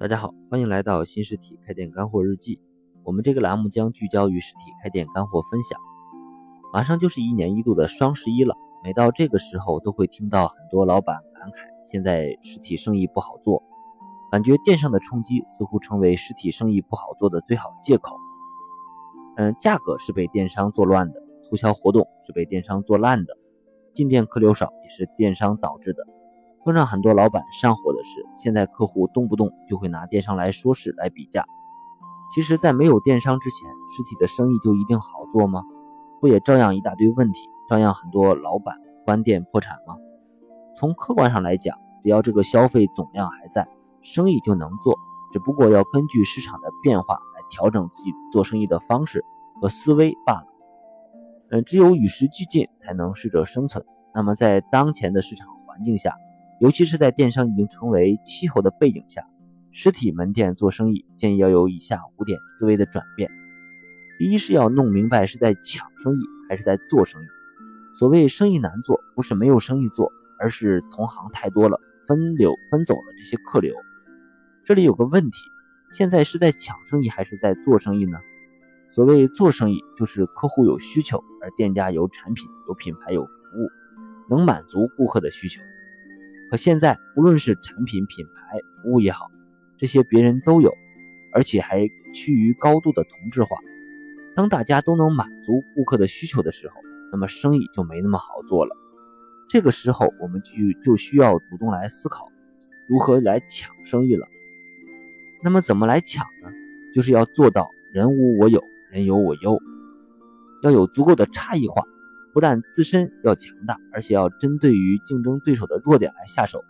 大家好，欢迎来到新实体开店干货日记。我们这个栏目将聚焦于实体开店干货分享。马上就是一年一度的双十一了，每到这个时候，都会听到很多老板感慨，现在实体生意不好做，感觉电商的冲击似乎成为实体生意不好做的最好借口。嗯，价格是被电商做乱的，促销活动是被电商做烂的，进店客流少也是电商导致的。更让很多老板上火的是，现在客户动不动就会拿电商来说事、来比价。其实，在没有电商之前，实体的生意就一定好做吗？不也照样一大堆问题，照样很多老板关店破产吗？从客观上来讲，只要这个消费总量还在，生意就能做，只不过要根据市场的变化来调整自己做生意的方式和思维罢了。嗯，只有与时俱进，才能适者生存。那么，在当前的市场环境下，尤其是在电商已经成为气候的背景下，实体门店做生意建议要有以下五点思维的转变。第一是要弄明白是在抢生意还是在做生意。所谓生意难做，不是没有生意做，而是同行太多了，分流分走了这些客流。这里有个问题，现在是在抢生意还是在做生意呢？所谓做生意，就是客户有需求，而店家有产品、有品牌、有服务，能满足顾客的需求。可现在，无论是产品、品牌、服务也好，这些别人都有，而且还趋于高度的同质化。当大家都能满足顾客的需求的时候，那么生意就没那么好做了。这个时候，我们就就需要主动来思考，如何来抢生意了。那么怎么来抢呢？就是要做到人无我有，人有我优，要有足够的差异化。不但自身要强大，而且要针对于竞争对手的弱点来下手，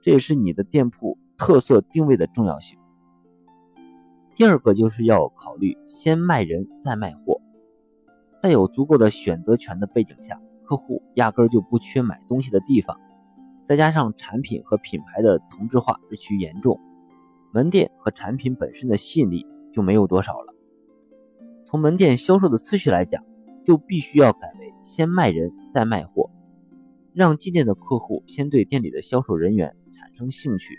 这也是你的店铺特色定位的重要性。第二个就是要考虑先卖人再卖货，在有足够的选择权的背景下，客户压根就不缺买东西的地方，再加上产品和品牌的同质化日趋严重，门店和产品本身的吸引力就没有多少了。从门店销售的次序来讲，就必须要改为。先卖人再卖货，让进店的客户先对店里的销售人员产生兴趣，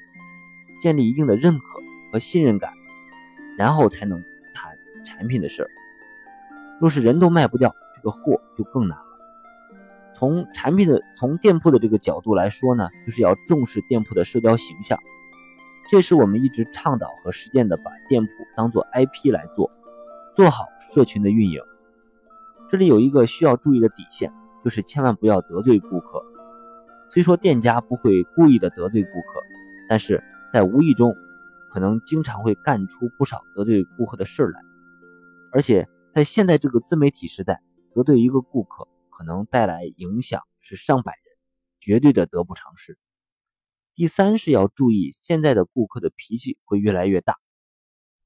建立一定的认可和信任感，然后才能谈产品的事儿。若是人都卖不掉，这个货就更难了。从产品的、从店铺的这个角度来说呢，就是要重视店铺的社交形象，这是我们一直倡导和实践的，把店铺当做 IP 来做，做好社群的运营。这里有一个需要注意的底线，就是千万不要得罪顾客。虽说店家不会故意的得罪顾客，但是在无意中，可能经常会干出不少得罪顾客的事儿来。而且在现在这个自媒体时代，得罪一个顾客可能带来影响是上百人，绝对的得不偿失。第三是要注意，现在的顾客的脾气会越来越大。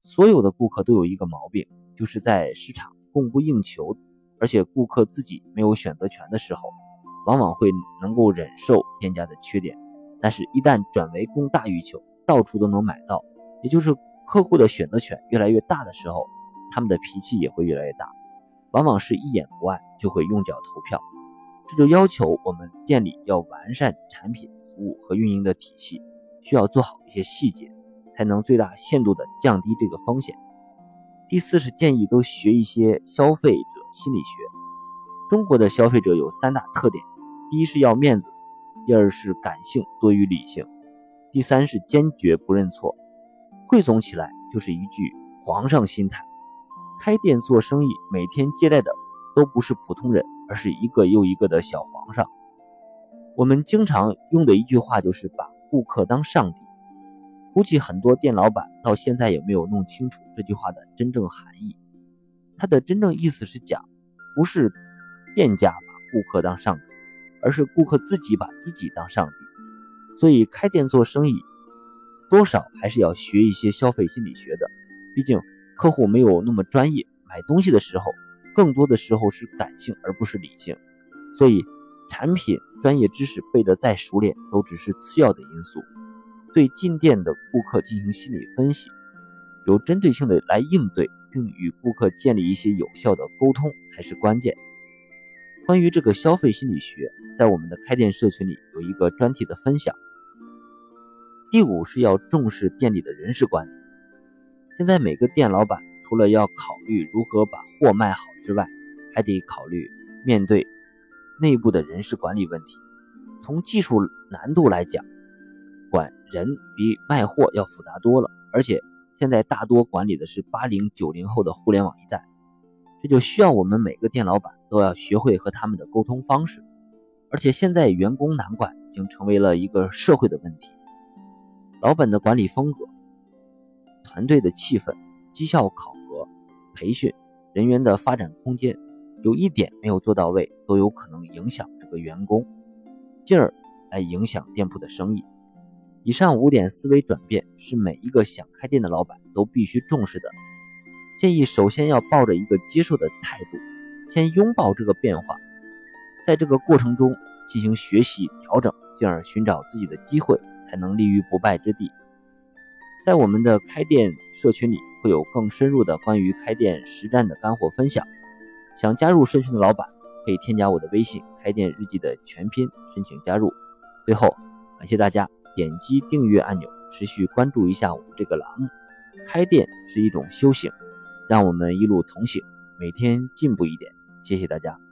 所有的顾客都有一个毛病，就是在市场供不应求。而且顾客自己没有选择权的时候，往往会能够忍受店家的缺点，但是，一旦转为供大于求，到处都能买到，也就是客户的选择权越来越大的时候，他们的脾气也会越来越大，往往是一眼不爱就会用脚投票。这就要求我们店里要完善产品、服务和运营的体系，需要做好一些细节，才能最大限度的降低这个风险。第四是建议都学一些消费者。心理学，中国的消费者有三大特点：第一是要面子，第二是感性多于理性，第三是坚决不认错。汇总起来就是一句皇上心态。开店做生意，每天接待的都不是普通人，而是一个又一个的小皇上。我们经常用的一句话就是把顾客当上帝。估计很多店老板到现在也没有弄清楚这句话的真正含义。它的真正意思是讲，不是店家把顾客当上帝，而是顾客自己把自己当上帝。所以开店做生意，多少还是要学一些消费心理学的。毕竟客户没有那么专业，买东西的时候，更多的时候是感性而不是理性。所以产品专业知识背得再熟练，都只是次要的因素。对进店的顾客进行心理分析，有针对性的来应对。并与顾客建立一些有效的沟通才是关键。关于这个消费心理学，在我们的开店社群里有一个专题的分享。第五是要重视店里的人事管理。现在每个店老板除了要考虑如何把货卖好之外，还得考虑面对内部的人事管理问题。从技术难度来讲，管人比卖货要复杂多了，而且现在大多管理的是八零九零后的互联网一代，这就需要我们每个店老板都要学会和他们的沟通方式。而且现在员工难管已经成为了一个社会的问题，老板的管理风格、团队的气氛、绩效考核、培训、人员的发展空间，有一点没有做到位，都有可能影响这个员工，进而来影响店铺的生意。以上五点思维转变是每一个想开店的老板都必须重视的。建议首先要抱着一个接受的态度，先拥抱这个变化，在这个过程中进行学习调整，进而寻找自己的机会，才能立于不败之地。在我们的开店社群里，会有更深入的关于开店实战的干货分享。想加入社群的老板，可以添加我的微信“开店日记”的全拼申请加入。最后，感谢大家。点击订阅按钮，持续关注一下我们这个栏目。开店是一种修行，让我们一路同行，每天进步一点。谢谢大家。